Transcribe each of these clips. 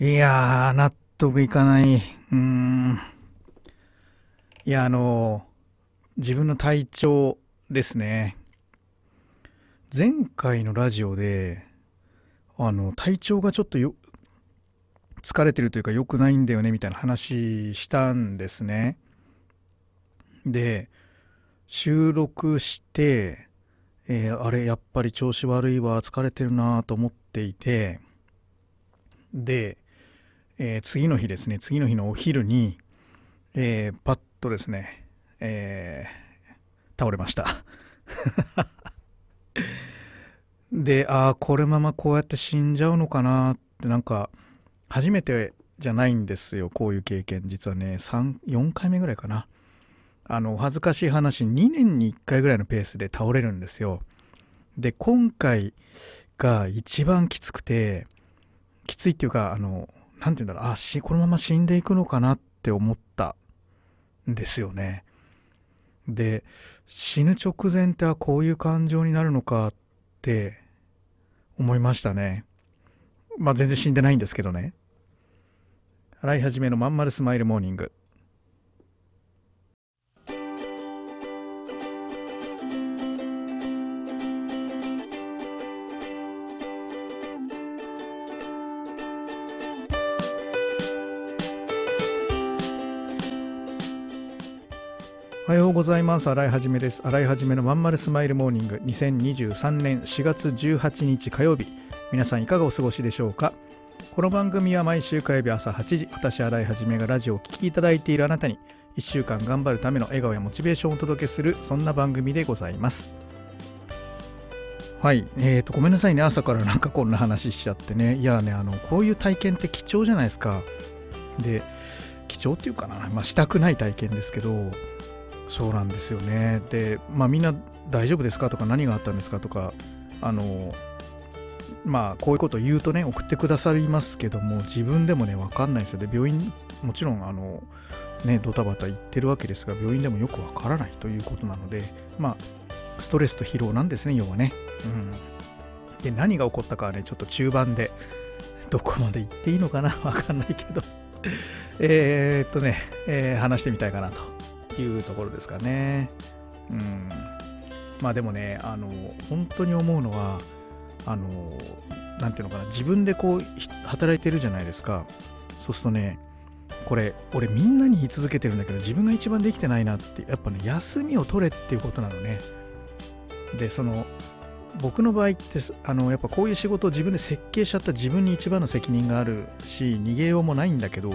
いやー、納得いかない。うーん。いや、あの、自分の体調ですね。前回のラジオで、あの、体調がちょっとよ、疲れてるというか良くないんだよねみたいな話したんですね。で、収録して、えーあれ、やっぱり調子悪いわ、疲れてるなと思っていて、で、えー次の日ですね、次の日のお昼に、えーパッとですね、えー倒れました。で、ああ、これままこうやって死んじゃうのかなって、なんか、初めてじゃないんですよ、こういう経験。実はね、3、4回目ぐらいかな。あの、恥ずかしい話、2年に1回ぐらいのペースで倒れるんですよ。で、今回が一番きつくて、きついっていうか、あの、何て言うんだろう、あ、し、このまま死んでいくのかなって思ったんですよね。で、死ぬ直前ってはこういう感情になるのかって思いましたね。まあ全然死んでないんですけどね。洗い始めのまんまるスマイルモーニング。おはようございます。洗いはじめです。洗いはじめのまんまるスマイルモーニング2023年4月18日火曜日。皆さんいかがお過ごしでしょうか？この番組は毎週火曜日朝8時、私洗いはじめがラジオを聴きいただいているあなたに1週間頑張るための笑顔やモチベーションをお届けするそんな番組でございます。はい、えーと、ごめんなさいね、朝からなんかこんな話しちゃってね。いやね、あの、こういう体験って貴重じゃないですか。で、貴重っていうかな、まあ、したくない体験ですけど、そうなんですよね。で、まあみんな大丈夫ですか？とか何があったんですか？とか、あの、まあこういうこと言うとね、送ってくださいますけども、自分でもね、わかんないですよ。で、病院、もちろん、あの、ね、ドタバタ言ってるわけですが、病院でもよくわからないということなので、まあ、ストレスと疲労なんですね、要はね。うん。で、何が起こったかはね、ちょっと中盤で、どこまで言っていいのかな？わかんないけど、えっとね、えー話してみたいかなと。いうところですかね。うん。まあでもね、あの、本当に思うのは、あの、なんていうのかな、自分でこう、働いてるじゃないですか。そうするとね、これ、俺みんなに言い続けてるんだけど、自分が一番できてないなって、やっぱね、休みを取れっていうことなのね。で、その、僕の場合って、あの、やっぱこういう仕事を自分で設計しちゃった自分に一番の責任があるし、逃げようもないんだけど、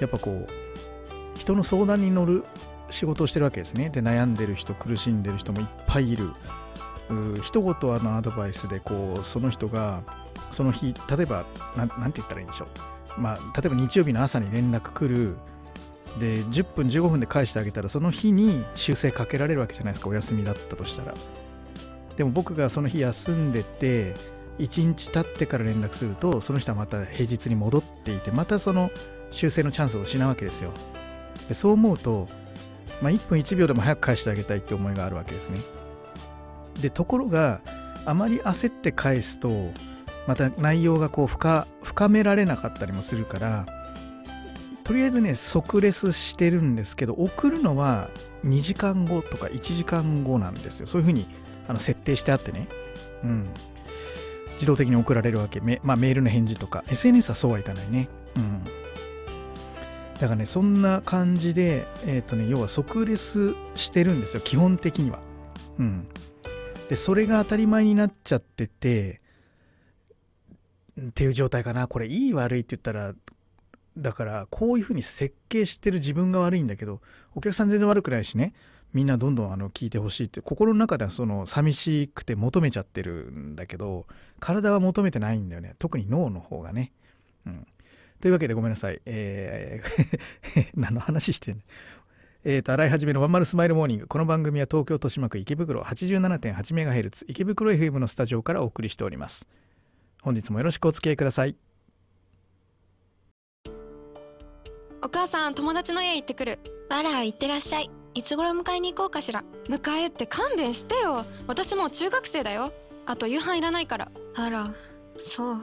やっぱこう、人の相談に乗る仕事をしてるわけですね。で、悩んでる人、苦しんでる人もいっぱいいる。う一言のアドバイスで、こう、その人が、その日、例えば、なんなんて言ったらいいんでしょう。まあ、例えば日曜日の朝に連絡来る。で、10分、15分で返してあげたら、その日に修正かけられるわけじゃないですか、お休みだったとしたら。でも僕がその日休んでて、1日経ってから連絡すると、その人はまた平日に戻っていて、またその修正のチャンスを失うわけですよ。でそう思うと、まあ、1分1秒でも早く返してあげたいって思いがあるわけですね。でところがあまり焦って返すとまた内容がこう深深められなかったりもするからとりあえずね即レスしてるんですけど送るのは2時間後とか1時間後なんですよ。そういうふうにあの設定してあってね、うん、自動的に送られるわけ,、まあ、メールの返事とか。SNS はそうはいかないね、うん、だからね、そんな感じで、えっ、とね、要は即レスしてるんですよ、基本的には。うん。で、それが当たり前になっちゃってて、っていう状態かな。これ、いい悪いって言ったら、だから、こういうふうに設計してる自分が悪いんだけど、お客さん全然悪くないしね、みんなどんどんあの聞いてほしいって、心の中ではその寂しくて求めちゃってるんだけど、体は求めてないんだよね。特に脳の方がね。うん。というわけでごめんなさい。えー 何の話してんのえーと、洗い始めのワンマルスマイルモーニング。この番組は東京豊島区池袋 87.8MHz 池袋 FM のスタジオからお送りしております。本日もよろしくお付き合いください。お母さん友達の家行ってくるあら行ってらっしゃいいつ頃迎えに行こうかしら迎えって勘弁してよ私もう中学生だよあと夕飯いらないからあらそう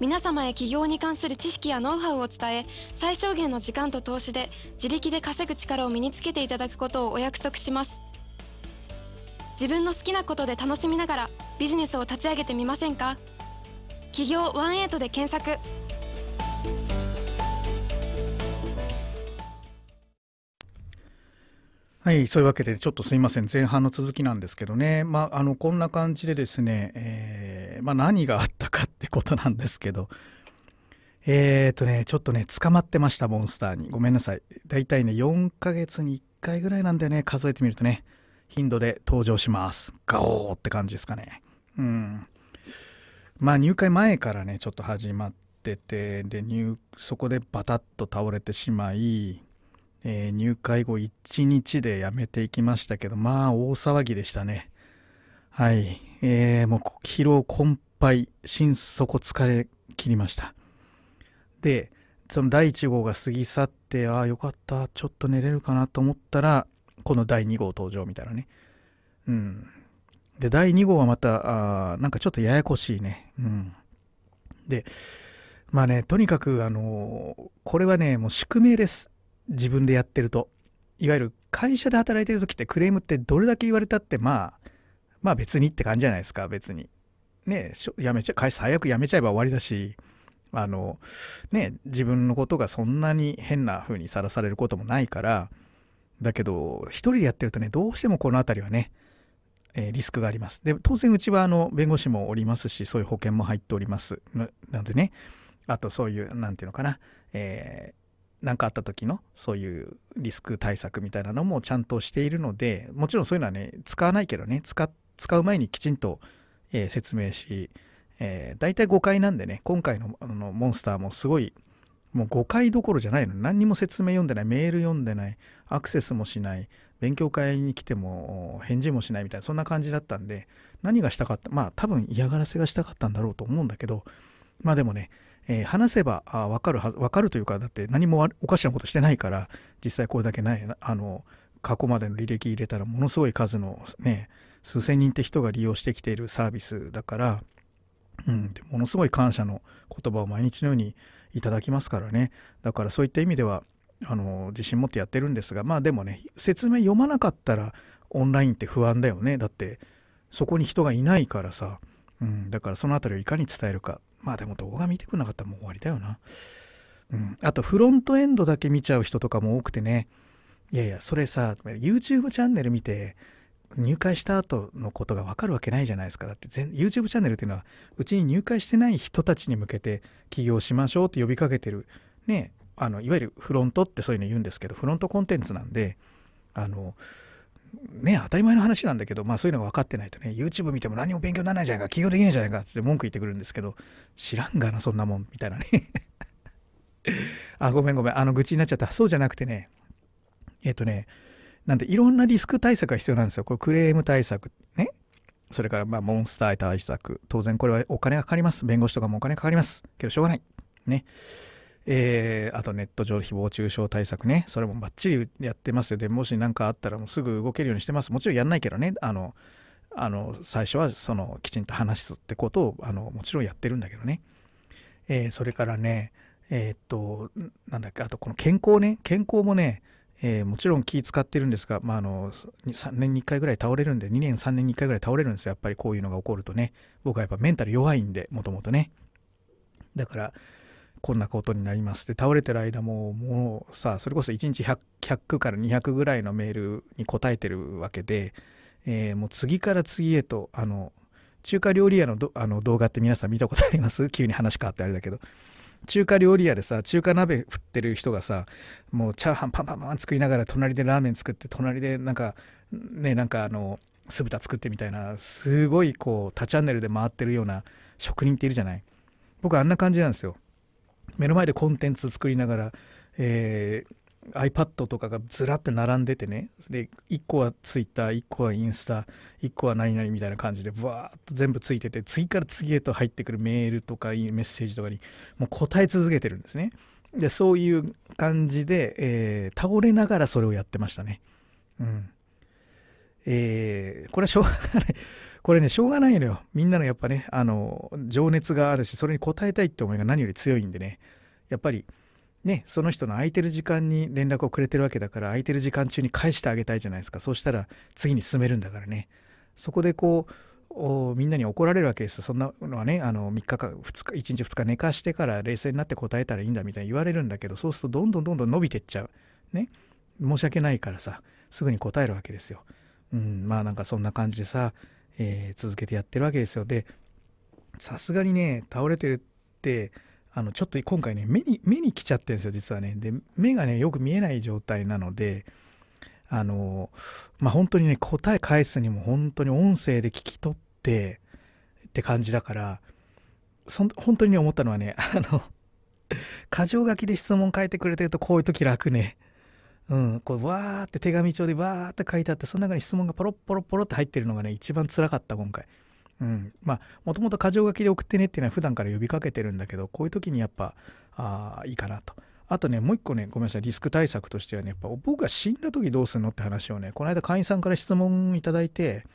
皆様へ起業に関する知識やノウハウを伝え最小限の時間と投資で自力で稼ぐ力を身につけていただくことをお約束します。自分の好きなことで楽しみながらビジネスを立ち上げてみませんか？企業18で検索。はい、そういうわけで、ちょっとすいません、前半の続きなんですけどね、まあ、あのこんな感じでですね、えーまあ、何があったことなんですけど、えーとね、ちょっとね、捕まってました、モンスターに。ごめんなさい。だいたいね、4ヶ月に1回ぐらいなんだよね、数えてみるとね、頻度で登場します。ガオーって感じですかね。うん。まあ、入会前からね、ちょっと始まってて、で、入そこでバタッと倒れてしまい、えー入会後1日で辞めていきましたけど、まあ大騒ぎでしたね。はい。えーもう疲労困憊、心底疲れ切りました。で、その第1号が過ぎ去って、ああ、よかった、ちょっと寝れるかなと思ったら、この第2号登場みたいなね。うん。で、第2号はまた、あなんかちょっとややこしいね。うん。で、まあね、とにかく、あのーこれはね、もう宿命です。自分でやってるといわゆる会社で働いてる時ってクレームってどれだけ言われたってまあまあ別にって感じじゃないですか別にねやめちゃ会社最悪辞めちゃえば終わりだしあのね自分のことがそんなに変な風にさらされることもないからだけど一人でやってるとねどうしてもこの辺りはねえーリスクがあります。で当然うちはあの弁護士もおりますしそういう保険も入っておりますなのでねあとそういうなんていうのかな、えー何かあった時のそういうリスク対策みたいなのもちゃんとしているのでもちろんそういうのはね使わないけどね使使う前にきちんと、えー説明し、えー、大体誤解なんでね今回のあのモンスターもすごいもう誤解どころじゃないの。何にも説明読んでない。メール読んでない。アクセスもしない。勉強会に来ても返事もしないみたいな。そんな感じだったんで何がしたかった？まあ多分嫌がらせがしたかったんだろうと思うんだけどまあでもねえー話せばあ分かるは分かるというかだって何もおかしなことしてないから実際これだけないあの過去までの履歴入れたらものすごい数のね数千人って人が利用してきているサービスだから、うん、でものすごい感謝の言葉を毎日のようにいただきますからね。だからそういった意味ではあの自信持ってやってるんですがまあでもね説明読まなかったらオンラインって不安だよね。だってそこに人がいないからさ、うん、だからそのあたりをいかに伝えるか。まあでも動画見てくれなかったらもう終わりだよな。うん、あとフロントエンドだけ見ちゃう人とかも多くてね。いやいやそれさ YouTube チャンネル見て入会した後のことが分かるわけないじゃないですか。だって全 YouTube チャンネルっていうのはうちに入会してない人たちに向けて起業しましょうって呼びかけてる。ねあのいわゆるフロントってそういうの言うんですけどフロントコンテンツなんであのね当たり前の話なんだけどまあそういうのが分かってないとね YouTube 見ても何も勉強にならないじゃないか起業できないじゃないかって文句言ってくるんですけど知らんがなそんなもんみたいなね。あごめんごめん。あの愚痴になっちゃった。そうじゃなくてねえっ、とねなんでいろんなリスク対策が必要なんですよ。これクレーム対策ね。それからまあモンスター対策。当然これはお金がかかります。弁護士とかもお金かかります。けどしょうがない。ね。えーあとネット上誹謗中傷対策ね。それもバッチリやってますよ。でもし何かあったらもうすぐ動けるようにしてます。もちろんやんないけどね。あのあの最初はそのきちんと話すってことをあのもちろんやってるんだけどね、えーそれからねえーっとなんだっけ。あとこの健康ね。健康もねえーもちろん気使ってるんですが、まあ、あの3年に1回ぐらい倒れるんで2年3年に1回ぐらい倒れるんですよ。やっぱりこういうのが起こるとね。僕はやっぱメンタル弱いんでもともとね。だからこんなことになります。で倒れてる間ももうさそれこそ1日 100, 100から200ぐらいのメールに答えてるわけで、えーもう次から次へとあの中華料理屋のどあの動画って皆さん見たことあります？急に話変わってあれだけど。中華料理屋でさ中華鍋振ってる人がさもうチャーハンパンパンパン作りながら隣でラーメン作って隣でなんかねなんかあの酢豚作ってみたいなすごいこう多チャンネルで回ってるような職人っているじゃない。僕あんな感じなんですよ。目の前でコンテンツ作りながら、えー iPad とかがずらって並んでてね。で1個は Twitter1 個はインスタ1個は何々みたいな感じでわーっと全部ついてて次から次へと入ってくるメールとかメッセージとかにもう答え続けてるんですね。でそういう感じで、えー、倒れながらそれをやってましたね。うん。えー、これはしょうがない。これねしょうがないのよ。みんなのやっぱねあの情熱があるしそれに応えたいって思いが何より強いんでね。やっぱりね、その人の空いてる時間に連絡をくれてるわけだから空いてる時間中に返してあげたいじゃないですか。そうしたら次に進めるんだからね。そこでこうみんなに怒られるわけですそんなのはねあの3日か2日1日2日寝かしてから冷静になって答えたらいいんだみたいに言われるんだけどそうするとどんどんどんどん伸びてっちゃう。ね。申し訳ないからさすぐに答えるわけですよ。うんまあなんかそんな感じでさ、えー、続けてやってるわけですよ。でさすがにね倒れてるってあのちょっと今回ね目に目に来ちゃってるんですよ実はね。で目がねよく見えない状態なのであのまあ本当にね答え返すにも本当に音声で聞き取ってって感じだからそ本当に思ったのはね あの箇条書きで質問書いてくれてるとこういう時楽ね。うん、こうわーって手紙帳でわーって書いてあってその中に質問がポロッポロポロって入ってるのがね一番つらかった今回。うん、まあもともと箇条書きで送ってねっていうのは普段から呼びかけてるんだけどこういう時にやっぱあいいかなと。あとねもう一個ねごめんなさいリスク対策としてはねやっぱ僕が死んだ時どうするのって話をねこの間会員さんから質問いただいて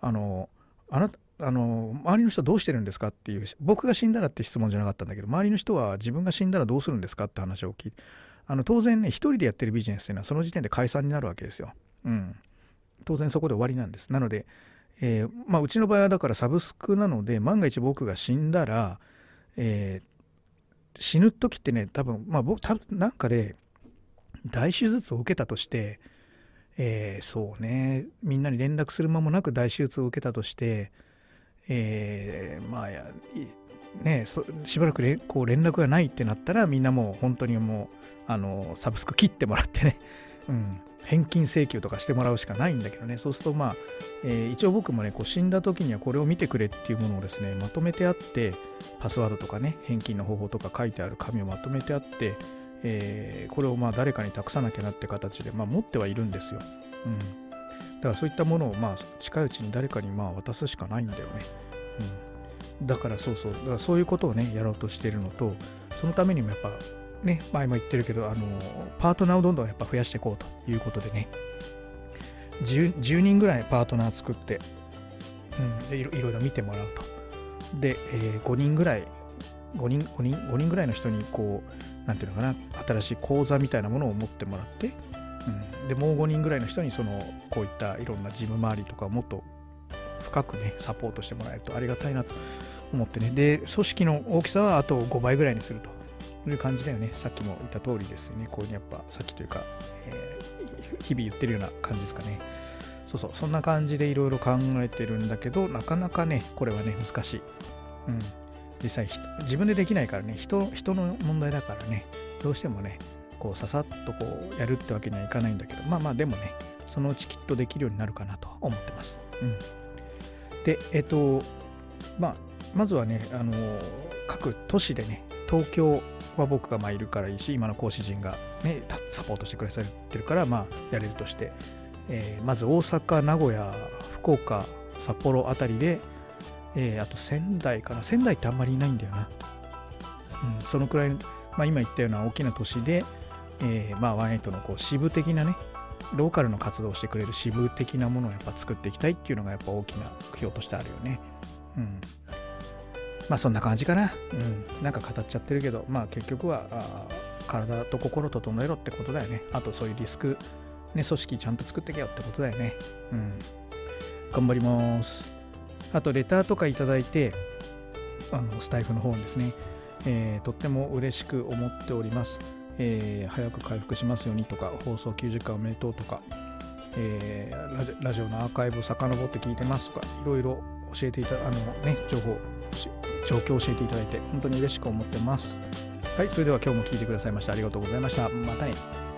あのあなたあの周りの人どうしてるんですかっていう僕が死んだらって質問じゃなかったんだけど周りの人は自分が死んだらどうするんですかって話を聞いてあの当然ね一人でやってるビジネスっていうのはその時点で解散になるわけですよ。うん、当然そこで終わりなんです。なのでえー、まあ、うちの場合はだからサブスクなので万が一僕が死んだら、えー、死ぬ時ってね多分まあ僕多分なんかで大手術を受けたとして、えー、そうねみんなに連絡する間もなく大手術を受けたとして、えー、まあやねしばらくこう連絡がないってなったらみんなもう本当にもうあのサブスク切ってもらってね、うん、返金請求とかしてもらうしかないんだけどね。そうするとまあ、えー、一応僕もねこう死んだ時にはこれを見てくれっていうものをですねまとめてあってパスワードとかね返金の方法とか書いてある紙をまとめてあって、えー、これをまあ誰かに託さなきゃなって形で、まあ、持ってはいるんですよ、うん、だからそういったものをまあ近いうちに誰かにまあ渡すしかないんだよね、うん、だからそうそう。だからそういうことをねやろうとしてるのとそのためにもやっぱね、前も言ってるけど、あの、パートナーをどんどんやっぱ増やしていこうということでね、10, 10人ぐらいパートナー作って、うん、でいろいろ見てもらうと。で、えー、5人ぐらい、5人、5人、5人ぐらいの人に、こう、なんていうのかな、新しい講座みたいなものを持ってもらって、うん、で、もう5人ぐらいの人に、その、こういったいろんな事務周りとかをもっと深くね、サポートしてもらえるとありがたいなと思ってね。で、組織の大きさはあと5倍ぐらいにすると。という感じだよね。さっきも言った通りですよね。こういうやっぱ、さっきというか、えー、日々言ってるような感じですかね。そうそう、そんな感じでいろいろ考えてるんだけど、なかなかね、これはね、難しい。うん。実際、自分でできないからね、人、人の問題だからね、どうしてもね、こう、ささっとこう、やるってわけにはいかないんだけど、まあまあ、でもね、そのうちきっとできるようになるかなと思ってます。うん。で、えっ、と、まあ、まずはね、あの各都市でね、東京は僕がまあいるからいいし今の講師陣が、ね、サポートしてくれてるからまあやれるとして、えー、まず大阪名古屋福岡札幌あたりで、えー、あと仙台かな仙台ってあんまりいないんだよな、うん、そのくらい、まあ、今言ったような大きな都市で、えー、まあワンエイトのこう支部的なねローカルの活動をしてくれる支部的なものをやっぱ作っていきたいっていうのがやっぱ大きな目標としてあるよね。うん。まあそんな感じかな。うん。なんか語っちゃってるけど、まあ結局は、あ体と心整えろってことだよね。あとそういうリスク、ね、組織ちゃんと作ってけよってことだよね。うん。頑張ります。あと、レターとかいただいて、あのスタイフの方にですね、えー、とっても嬉しく思っております。えー、早く回復しますようにとか、放送90回おめでとうとか、えー、ラジオのアーカイブ遡って聞いてますとか、いろいろ教えていたあのね、情報状況を教えていただいて本当に嬉しく思ってます。はい、それでは今日も聞いてくださいましてありがとうございました。またね。